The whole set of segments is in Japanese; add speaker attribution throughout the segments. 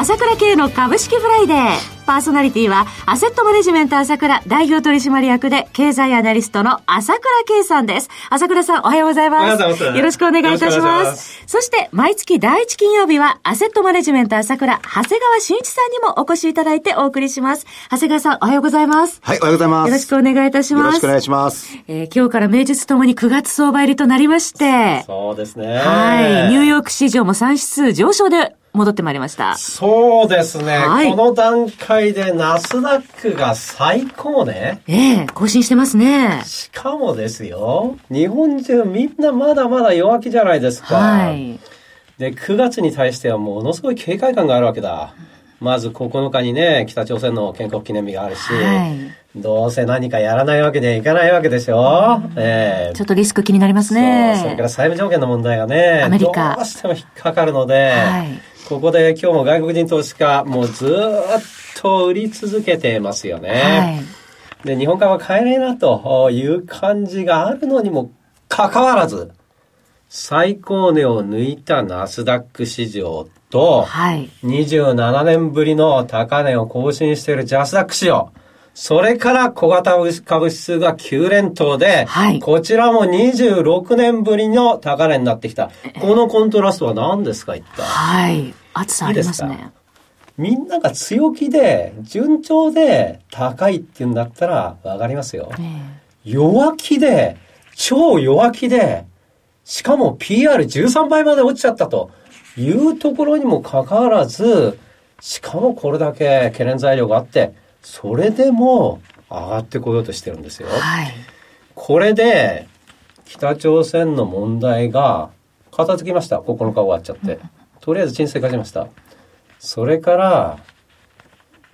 Speaker 1: 朝倉慶の株式フライデーパーソナリティは、アセットマネジメント朝倉代表取締役で、経済アナリストの朝倉慶さんです。朝倉さん、おはようございます。おはようございます。よろしくお願いいたします。そして、毎月第一金曜日は、アセットマネジメント朝倉、長谷川慎一さんにもお越しいただいてお送りします。長谷川さん、おはようございます。
Speaker 2: はい、おはようございます。
Speaker 1: よろしくお願いいたします。よろ
Speaker 2: しくお願いします。
Speaker 1: えー、今日から名実ともに9月相場入りとなりまして。
Speaker 3: そうですね。
Speaker 1: はい。ニューヨーク市場も3指数上昇で戻ってまいりました。
Speaker 3: そうですね。はい、この段階でナスダックが最高ね。
Speaker 1: ええ更新してますね。
Speaker 3: しかもですよ、日本中みんなまだまだ弱気じゃないですか。はい。で、9月に対してはものすごい警戒感があるわけだ。まず9日にね、北朝鮮の建国記念日があるし、はい、どうせ何かやらないわけにはいかないわけでしょ、
Speaker 1: うえー、ちょっとリスク気になりますね。
Speaker 3: それから債務条件の問題がね、
Speaker 1: アメリカ
Speaker 3: どうしても引っかかるので、はい、ここで今日も外国人投資家、もうずっと売り続けてますよね。はい、で、日本株は買えないなという感じがあるのにもかかわらず、最高値を抜いたナスダック市場と、はい、27年ぶりの高値を更新しているジャスダック市場。それから小型株指数が9連投で、はい、こちらも26年ぶりの高値になってきた。このコントラストは何ですか、一体？
Speaker 1: はい。暑さありますね。
Speaker 3: みんなが強気で、順調で高いっていうんだったらわかりますよ。弱気で、超弱気で、しかも PR13 倍まで落ちちゃったというところにもかかわらず、しかもこれだけ懸念材料があって、それでも上がってこようとしてるんですよ。はい、これで、北朝鮮の問題が片付きました。9日終わっちゃって。とりあえず沈静化しました。それから、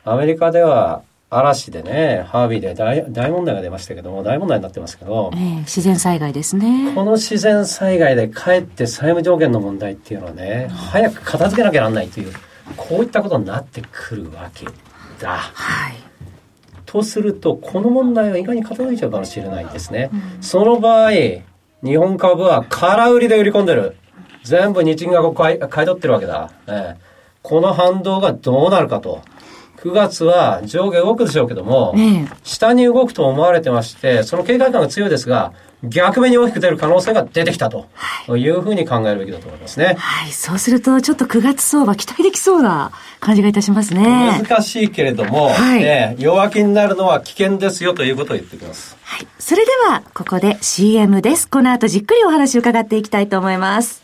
Speaker 3: アメリカでは嵐でね、ハービーで大大問題が出ましたけども、大問題になってますけど、え
Speaker 1: ー、自然災害ですね。
Speaker 3: この自然災害でかえって債務上限の問題っていうのはね、早く片付けなきゃならないという、こういったことになってくるわけだ。はい。とすると、この問題は意外に傾いちゃうかもしれないんですね。うん、その場合、日本株は空売りで売り込んでる。全部日銀が買い買い取ってるわけだ。えこの反動がどうなるかと。9月は上下動くでしょうけども、ね、下に動くと思われてまして、その警戒感が強いですが、逆目に大きく出る可能性が出てきたと、はい、いうふうに考えるべきだと思いますね。
Speaker 1: はい。そうすると、ちょっと9月相場期待できそうな感じがいたしますね。
Speaker 3: 難しいけれども、はい、ね、弱気になるのは危険ですよということを言っておきます。
Speaker 1: はい。それでは、ここで CM です。この後じっくりお話を伺っていきたいと思います。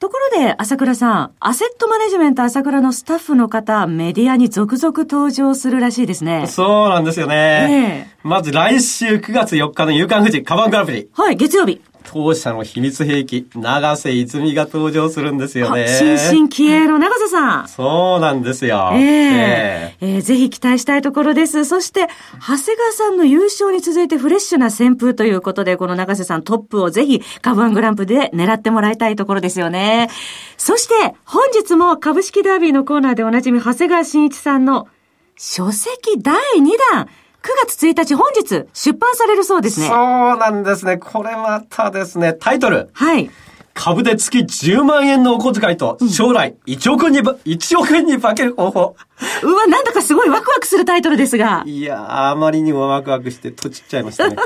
Speaker 1: ところで、朝倉さん、アセットマネジメント朝倉のスタッフの方、メディアに続々登場するらしいですね。
Speaker 3: そうなんですよね。えー、まず来週9月4日の夕刊富士カバングランプリ。
Speaker 1: はい、月曜日。
Speaker 3: 当社の秘密兵器、長瀬泉が登場するんですよね。
Speaker 1: 新進気鋭の長瀬さん。
Speaker 3: そうなんですよ。
Speaker 1: えー、えー、えー、ぜひ期待したいところです。そして、長谷川さんの優勝に続いてフレッシュな旋風ということで、この長瀬さんトップをぜひ、株ワングランプで狙ってもらいたいところですよね。そして、本日も株式ダービーのコーナーでおなじみ、長谷川慎一さんの書籍第2弾、9月1日本日出版されるそうですね。
Speaker 3: そうなんですね。これまたですね、タイトル。
Speaker 1: はい。
Speaker 3: 株で月10万円のお小遣いと、将来1億円に、1億円に化ける方法。
Speaker 1: うわ、なんだかすごいワクワクするタイトルですが。
Speaker 3: いやあまりにもワクワクして、とちっちゃいましたね。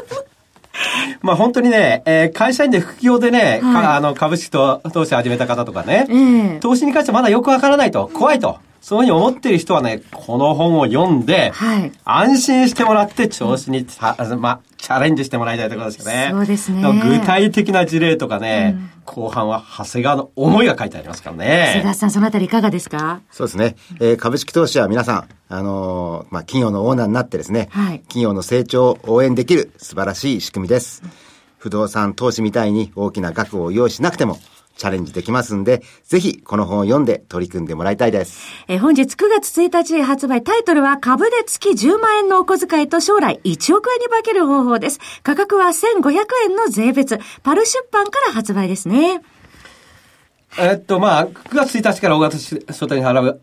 Speaker 3: まあ本当にね、えー会社員で副業でね、
Speaker 1: はい
Speaker 3: かあの株式と投資始めた方とかね、
Speaker 1: ええ
Speaker 3: 投資に関してまだよくわからないと、怖いと、そういうふうに思ってる人はね、この本を読んで、
Speaker 1: はい
Speaker 3: 安心してもらって調子にた、まあ、チャレンジしてもらいたいところですよね。
Speaker 1: そうですね
Speaker 3: 具体的な事例とかね、後半は長谷川の思いが書いてありますから
Speaker 1: 菅
Speaker 3: ね。
Speaker 1: さん、そのあたりいかがですか？
Speaker 2: そうですね。えー株式投資は皆さん、あのーまあ、企業のオーナーになってですね、
Speaker 1: はい
Speaker 2: 企業の成長を応援できる素晴らしい仕組みです。不動産投資みたいに大きな額を用意しなくても、チャレンジできますんで、ぜひこの本を読んで取り組んでもらいたいです。
Speaker 1: えー本日9月1日発売、タイトルは株で月10万円のお小遣いと将来1億円に化ける方法です。価格は1500円の税別。パル出版から発売ですね。
Speaker 3: えっと、まあ、9月1日から大型書店に払う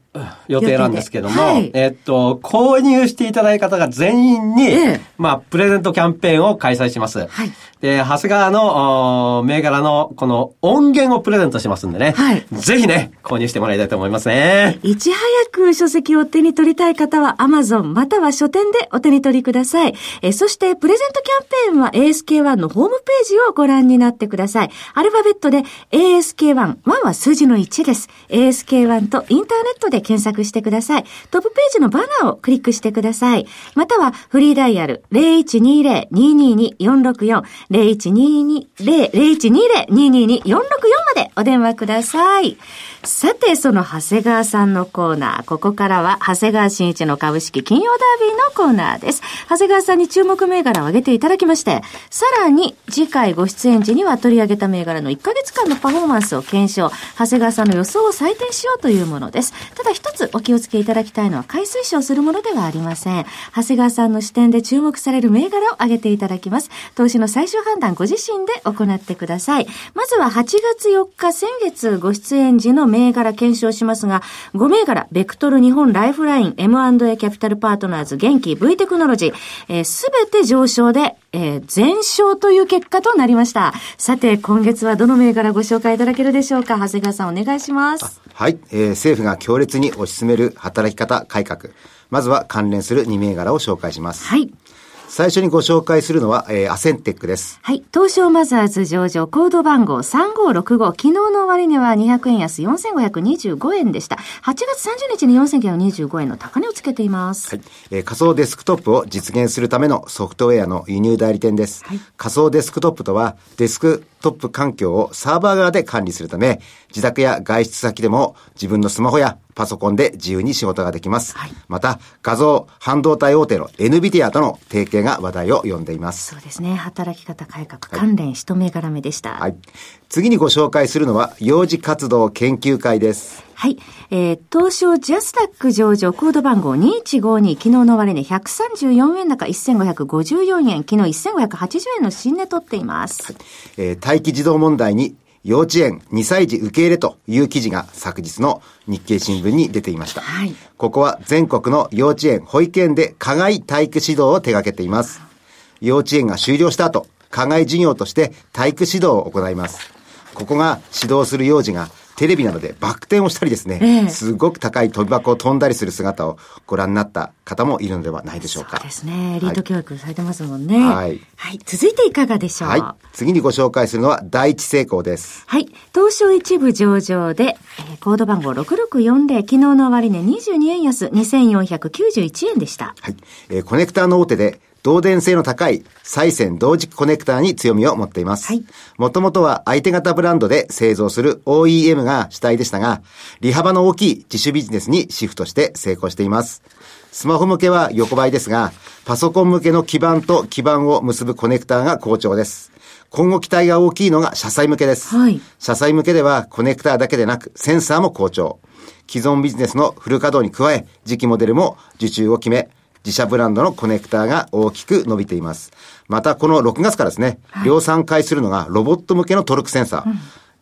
Speaker 3: 予定なんですけども、
Speaker 1: はい
Speaker 3: えっと、購入していただいた方が全員に、
Speaker 1: ええ
Speaker 3: まあ、プレゼントキャンペーンを開催します。
Speaker 1: はい
Speaker 3: で、長谷川の、お銘柄の、この音源をプレゼントしますんでね。
Speaker 1: はい
Speaker 3: ぜひね、購入してもらいたいと思いますね。
Speaker 1: いち早く書籍を手に取りたい方は Amazon または書店でお手に取りください。えーそしてプレゼントキャンペーンは ASK1 のホームページをご覧になってください。アルファベットで ASK1、1は数字の1です。ASK1 とインターネットで検索してください。トップページのバナーをクリックしてください。またはフリーダイヤル0120-222-464 0120-0120-222-464までお電話ください。さて、その長谷川さんのコーナー。ここからは、長谷川新一の株式金曜ダービーのコーナーです。長谷川さんに注目銘柄を挙げていただきまして、さらに、次回ご出演時には取り上げた銘柄の1ヶ月間のパフォーマンスを検証、長谷川さんの予想を採点しようというものです。ただ一つお気をつけいただきたいのは、買い推奨するものではありません。長谷川さんの視点で注目される銘柄を挙げていただきます。投資の最終判断ご自身で行ってください。まずは8月4日、先月ご出演時の銘柄検証しますが、5銘柄、ベクトル日本ライフライン、M&A キャピタルパートナーズ、元気、V テクノロジー、えすべて上昇で、えー全勝という結果となりました。さて、今月はどの銘柄ご紹介いただけるでしょうか？長谷川さんお願いします。
Speaker 2: はい、えー政府が強烈に推し進める働き方改革。まずは関連する2銘柄を紹介します。
Speaker 1: はい。
Speaker 2: 最初にご紹介するのは、えーアセンテックです。
Speaker 1: はい。東証マザーズ上場コード番号3565。昨日の終値は200円安4525円でした。8月30日に4925円の高値をつけています。
Speaker 2: はいえー仮想デスクトップを実現するためのソフトウェアの輸入代理店です。
Speaker 1: はい
Speaker 2: 仮想デスクトップとは、デスクトップ環境をサーバー側で管理するため、自宅や外出先でも自分のスマホやパソコンで自由に仕事ができます。
Speaker 1: はい
Speaker 2: また、画像、半導体大手の NVIDIA との提携が話題を呼んでいます。
Speaker 1: そうですね。働き方改革関連一銘柄目でした。
Speaker 2: はい。次にご紹介するのは、幼児活動研究会です。
Speaker 1: はい。えー、東証ジャスタック上場コード番号2152、昨日の終値134円高1554円、昨日1580円の新値取っています。
Speaker 2: えー待機児童問題に幼稚園2歳児受け入れという記事が昨日の日経新聞に出ていました。
Speaker 1: はい
Speaker 2: ここは全国の幼稚園、保育園で課外体育指導を手掛けています。幼稚園が終了した後、課外授業として体育指導を行います。ここが指導する幼児がテレビなどでバク転をしたりですね、
Speaker 1: ええ
Speaker 2: すごく高い飛び箱を飛んだりする姿をご覧になった方もいるのではないでしょうか。
Speaker 1: そうですね。リード教育されてますもんね。
Speaker 2: はい
Speaker 1: はい。続いていかがでしょう？
Speaker 2: はい。次にご紹介するのは第一成功です。
Speaker 1: はい。東証一部上場で、えーコード番号6640、昨日の終値22円安、2491円でした。
Speaker 2: はい。えーコネクターの大手で、導電性の高い再線同軸コネクターに強みを持っています。
Speaker 1: はい
Speaker 2: もともとは相手型ブランドで製造する OEM が主体でしたが、利幅の大きい自主ビジネスにシフトして成功しています。スマホ向けは横ばいですが、パソコン向けの基板と基板を結ぶコネクターが好調です。今後期待が大きいのが車載向けです。
Speaker 1: はい
Speaker 2: 車載向けではコネクターだけでなくセンサーも好調。既存ビジネスのフル稼働に加え、次期モデルも受注を決め、自社ブランドのコネクターが大きく伸びています。また、この6月からですね、量産開するのがロボット向けのトルクセンサー。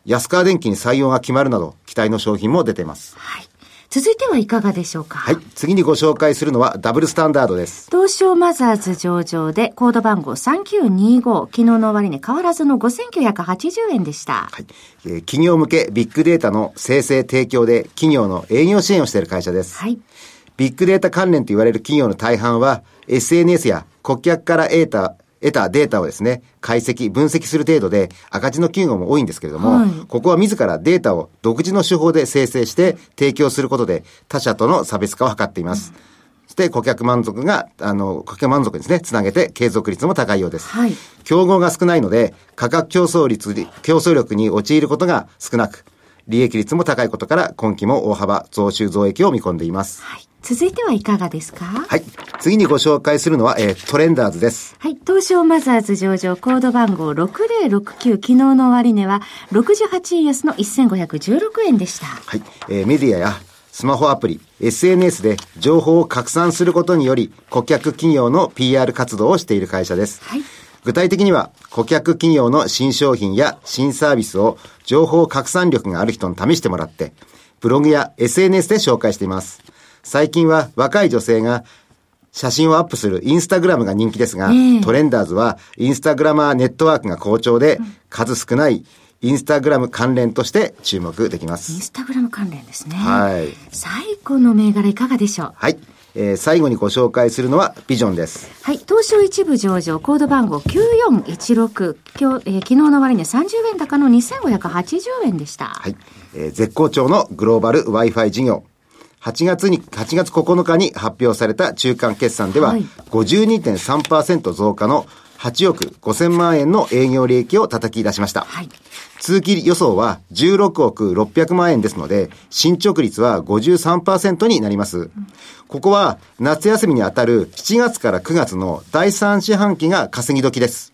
Speaker 2: 安川電機に採用が決まるなど、期待の商品も出ています。
Speaker 1: はい。続いてはいかがでしょうか？
Speaker 2: はい。次にご紹介するのはダブルスタンダードです。
Speaker 1: 東証マザーズ上場で、コード番号3925、昨日の終値変わらずの5980円でした。
Speaker 2: はい。えー企業向けビッグデータの生成提供で企業の営業支援をしている会社です。
Speaker 1: はい。
Speaker 2: ビッグデータ関連と言われる企業の大半は SNS や顧客から得た得たデータをですね、解析、分析する程度で赤字の企業も多いんですけれども、はい、ここは自らデータを独自の手法で生成して提供することで他社との差別化を図っています。うんそして顧客満足が、あの、顧客満足にですね、つなげて継続率も高いようです。はい。競合が少ないので、価格競争率、競争力に陥ることが少なく、利益率も高いことから、今期も大幅増収増益を見込んでいます。はい。
Speaker 1: 続いてはいかがですか？
Speaker 2: はい。次にご紹介するのは、えー、トレンダーズです。
Speaker 1: はい。東証マザーズ上場コード番号6069昨日の終値は68円安の1516円でした。
Speaker 2: はい。えー、メディアやスマホアプリ、SNS で情報を拡散することにより、顧客企業の PR 活動をしている会社です。はい。具体的には、顧客企業の新商品や新サービスを情報拡散力がある人に試してもらって、ブログや SNS で紹介しています。最近は若い女性が写真をアップするインスタグラムが人気ですが、トレンダーズはインスタグラマーネットワークが好調で、数少ないインスタグラム関連として注目できます。
Speaker 1: インスタグラム関連ですね。はい。最後の銘柄いかがでしょう？
Speaker 2: はい。えー、最後にご紹介するのはビジョンです。
Speaker 1: はい。東証一部上場、コード番号9416。今日、えー、昨日の終値30円高の2580円でした。
Speaker 2: はい。えー、絶好調のグローバル Wi-Fi 事業。8月に、8月9日に発表された中間決算では、52.3%増加の8億5000万円の営業利益を叩き出しました。はい、通期予想は16億600万円ですので、進捗率は53%になります。うん、ここは夏休みにあたる7月から9月の第3四半期が稼ぎ時です。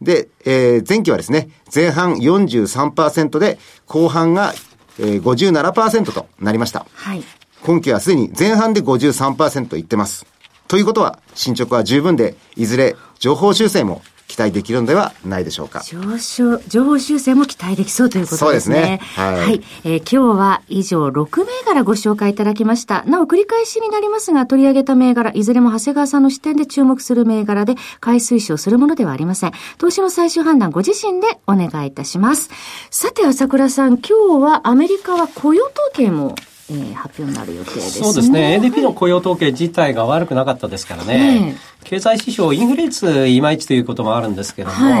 Speaker 2: で、えー、前期はですね、前半43%で、後半が、えー、57%となりました。はい。今期はすでに前半で53%いってます。ということは、進捗は十分で、いずれ情報修正も期待できるのではないでしょうか。
Speaker 1: 上昇、情報修正も期待できそうということですね。そうですね。はい。はい、えー、今日は以上6銘柄ご紹介いただきました。なお繰り返しになりますが、取り上げた銘柄、いずれも長谷川さんの視点で注目する銘柄で、買い推奨するものではありません。投資の最終判断ご自身でお願いいたします。さて、朝倉さん、今日はアメリカは雇用統計もえー、発表になる予定ですね。
Speaker 3: そうですね。ADP の雇用統計自体が悪くなかったですからね。経済指標、インフレ率いまいちということもあるんですけども、はい、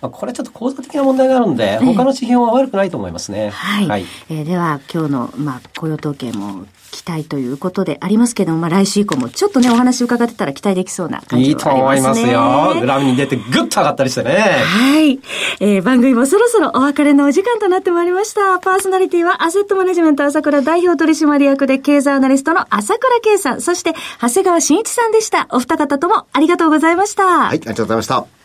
Speaker 3: まあ、これちょっと構造的な問題があるんで、他の指標は悪くないと思いますね。
Speaker 1: はい。はい、えー、では、今日の、まあ、雇用統計も期待ということでありますけども、まあ来週以降もちょっとね、お話伺ってたら期待できそうな感じがありますね。いいと思い
Speaker 3: ますよ。グラムに出てグッと上がったりしてね。
Speaker 1: はい。えー、番組もそろそろお別れのお時間となってまいりました。パーソナリティはアセットマネジメント朝倉代表取締役で経済アナリストの朝倉圭さん、そして長谷川慎一さんでした。お二方ともありがとうございました。は
Speaker 2: い、ありがとうございました。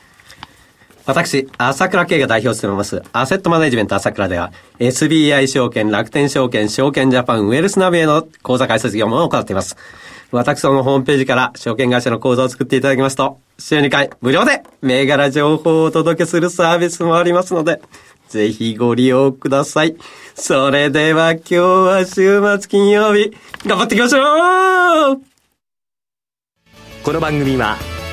Speaker 3: 私、朝倉慶が代表を務めます、アセットマネジメント朝倉では、SBI 証券、楽天証券、証券ジャパン、ウェルスナビへの口座開設業務を行っています。私のホームページから証券会社の口座を作っていただきますと、週2回無料で銘柄情報をお届けするサービスもありますので、ぜひご利用ください。それでは今日は週末金曜日、頑張っていきましょう
Speaker 4: この番組は、